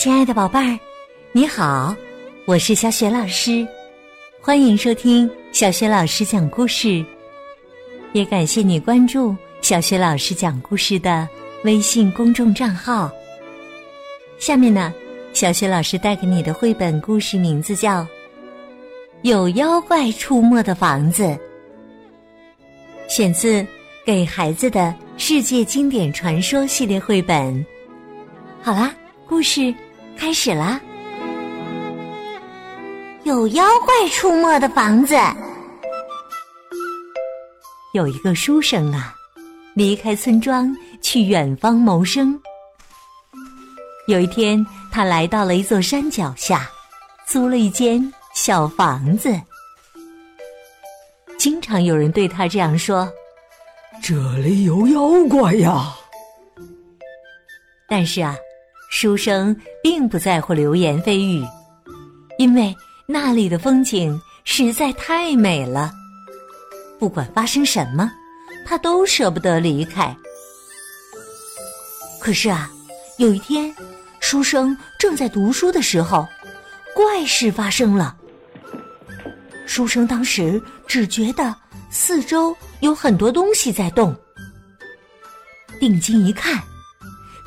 亲爱的宝贝儿，你好，我是小雪老师，欢迎收听小雪老师讲故事。也感谢你关注小雪老师讲故事的微信公众账号。下面呢，小雪老师带给你的绘本故事名字叫《有妖怪出没的房子》，选自《给孩子的世界经典传说》系列绘本。好啦，故事开始啦！有妖怪出没的房子。有一个书生啊，离开村庄去远方谋生。有一天，他来到了一座山脚下，租了一间小房子。经常有人对他这样说：“这里有妖怪呀！”但是啊。书生并不在乎流言蜚语，因为那里的风景实在太美了。不管发生什么，他都舍不得离开。可是啊，有一天，书生正在读书的时候，怪事发生了。书生当时只觉得四周有很多东西在动，定睛一看，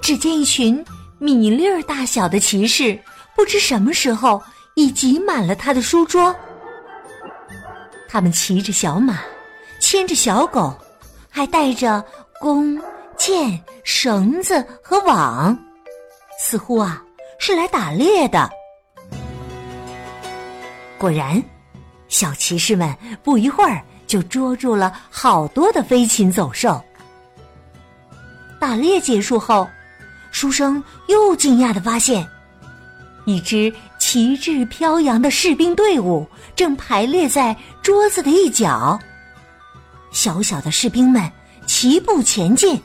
只见一群。米粒儿大小的骑士，不知什么时候已挤满了他的书桌。他们骑着小马，牵着小狗，还带着弓、箭、绳子和网，似乎啊是来打猎的。果然，小骑士们不一会儿就捉住了好多的飞禽走兽。打猎结束后。书生又惊讶的发现，一支旗帜飘扬的士兵队伍正排列在桌子的一角。小小的士兵们齐步前进，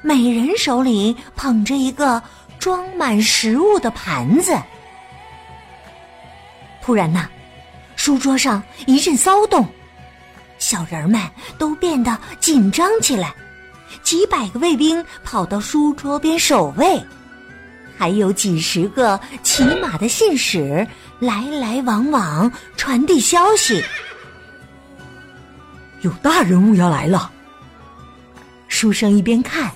每人手里捧着一个装满食物的盘子。突然呐，书桌上一阵骚动，小人们都变得紧张起来。几百个卫兵跑到书桌边守卫，还有几十个骑马的信使来来往往传递消息。有大人物要来了。书生一边看，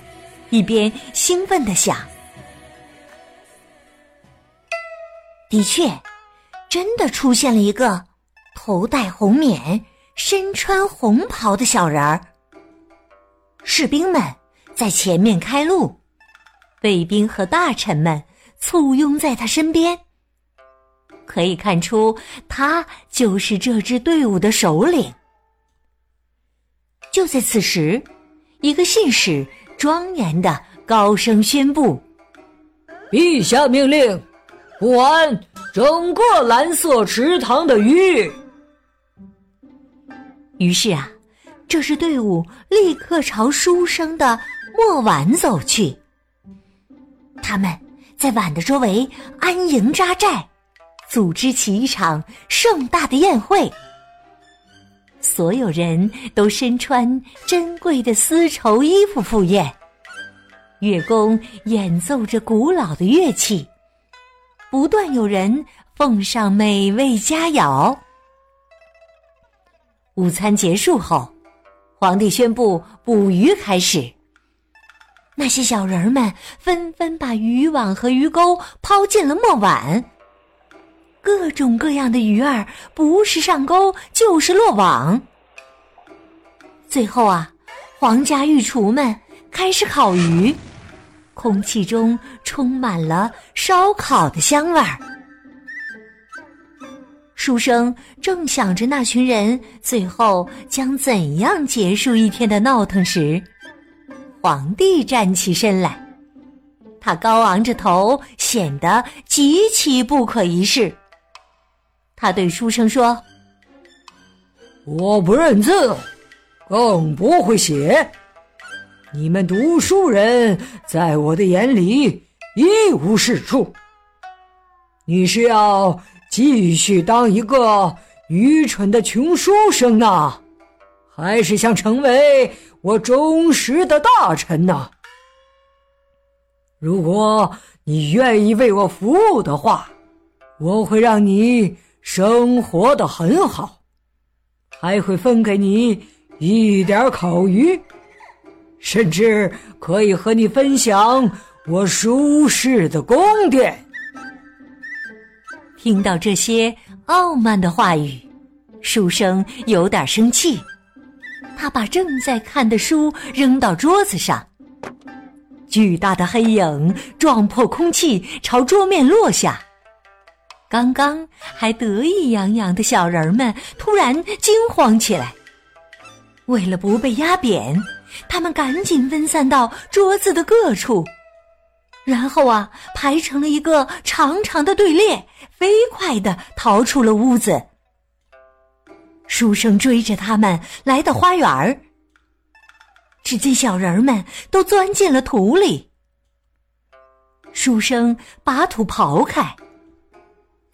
一边兴奋的想：“的确，真的出现了一个头戴红冕、身穿红袍的小人儿。”士兵们在前面开路，卫兵和大臣们簇拥在他身边。可以看出，他就是这支队伍的首领。就在此时，一个信使庄严的高声宣布：“陛下命令，关整个蓝色池塘的鱼。”于是啊。这支队伍立刻朝书生的墨碗走去。他们在碗的周围安营扎寨，组织起一场盛大的宴会。所有人都身穿珍贵的丝绸衣服赴宴，乐工演奏着古老的乐器，不断有人奉上美味佳肴。午餐结束后。皇帝宣布捕鱼开始。那些小人们纷纷把渔网和鱼钩抛进了墨碗，各种各样的鱼儿不是上钩就是落网。最后啊，皇家御厨们开始烤鱼，空气中充满了烧烤的香味儿。书生正想着那群人最后将怎样结束一天的闹腾时，皇帝站起身来，他高昂着头，显得极其不可一世。他对书生说：“我不认字，更不会写，你们读书人在我的眼里一无是处。你是要？”继续当一个愚蠢的穷书生呢，还是想成为我忠实的大臣呢？如果你愿意为我服务的话，我会让你生活的很好，还会分给你一点烤鱼，甚至可以和你分享我舒适的宫殿。听到这些傲慢的话语，书生有点生气，他把正在看的书扔到桌子上。巨大的黑影撞破空气，朝桌面落下。刚刚还得意洋洋的小人们突然惊慌起来。为了不被压扁，他们赶紧分散到桌子的各处，然后啊，排成了一个长长的队列，飞快的逃出了屋子。书生追着他们来到花园儿。只见小人们都钻进了土里，书生把土刨开，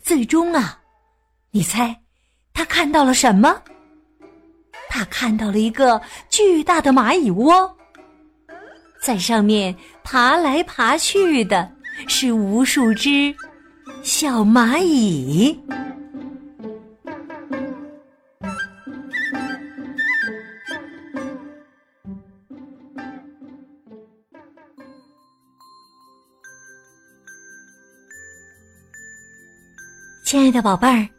最终啊，你猜他看到了什么？他看到了一个巨大的蚂蚁窝，在上面爬来爬去的是无数只小蚂蚁。亲爱的宝贝儿，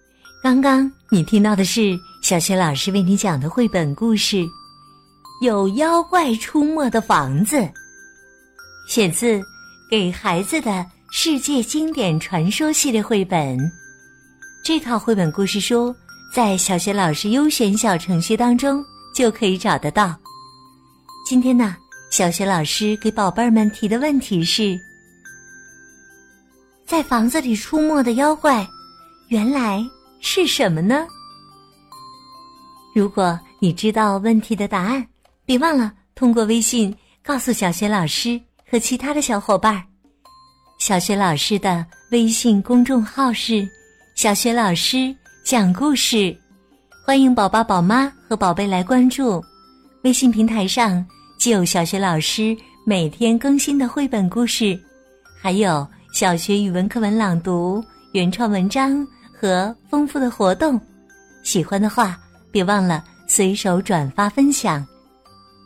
刚刚你听到的是小学老师为你讲的绘本故事《有妖怪出没的房子》，选自《给孩子的世界经典传说》系列绘本。这套绘本故事书在小学老师优选小程序当中就可以找得到。今天呢，小学老师给宝贝儿们提的问题是：在房子里出没的妖怪。原来是什么呢？如果你知道问题的答案，别忘了通过微信告诉小学老师和其他的小伙伴。小学老师的微信公众号是“小学老师讲故事”，欢迎宝宝、宝妈和宝贝来关注。微信平台上既有小学老师每天更新的绘本故事，还有小学语文课文朗读、原创文章。和丰富的活动，喜欢的话别忘了随手转发分享。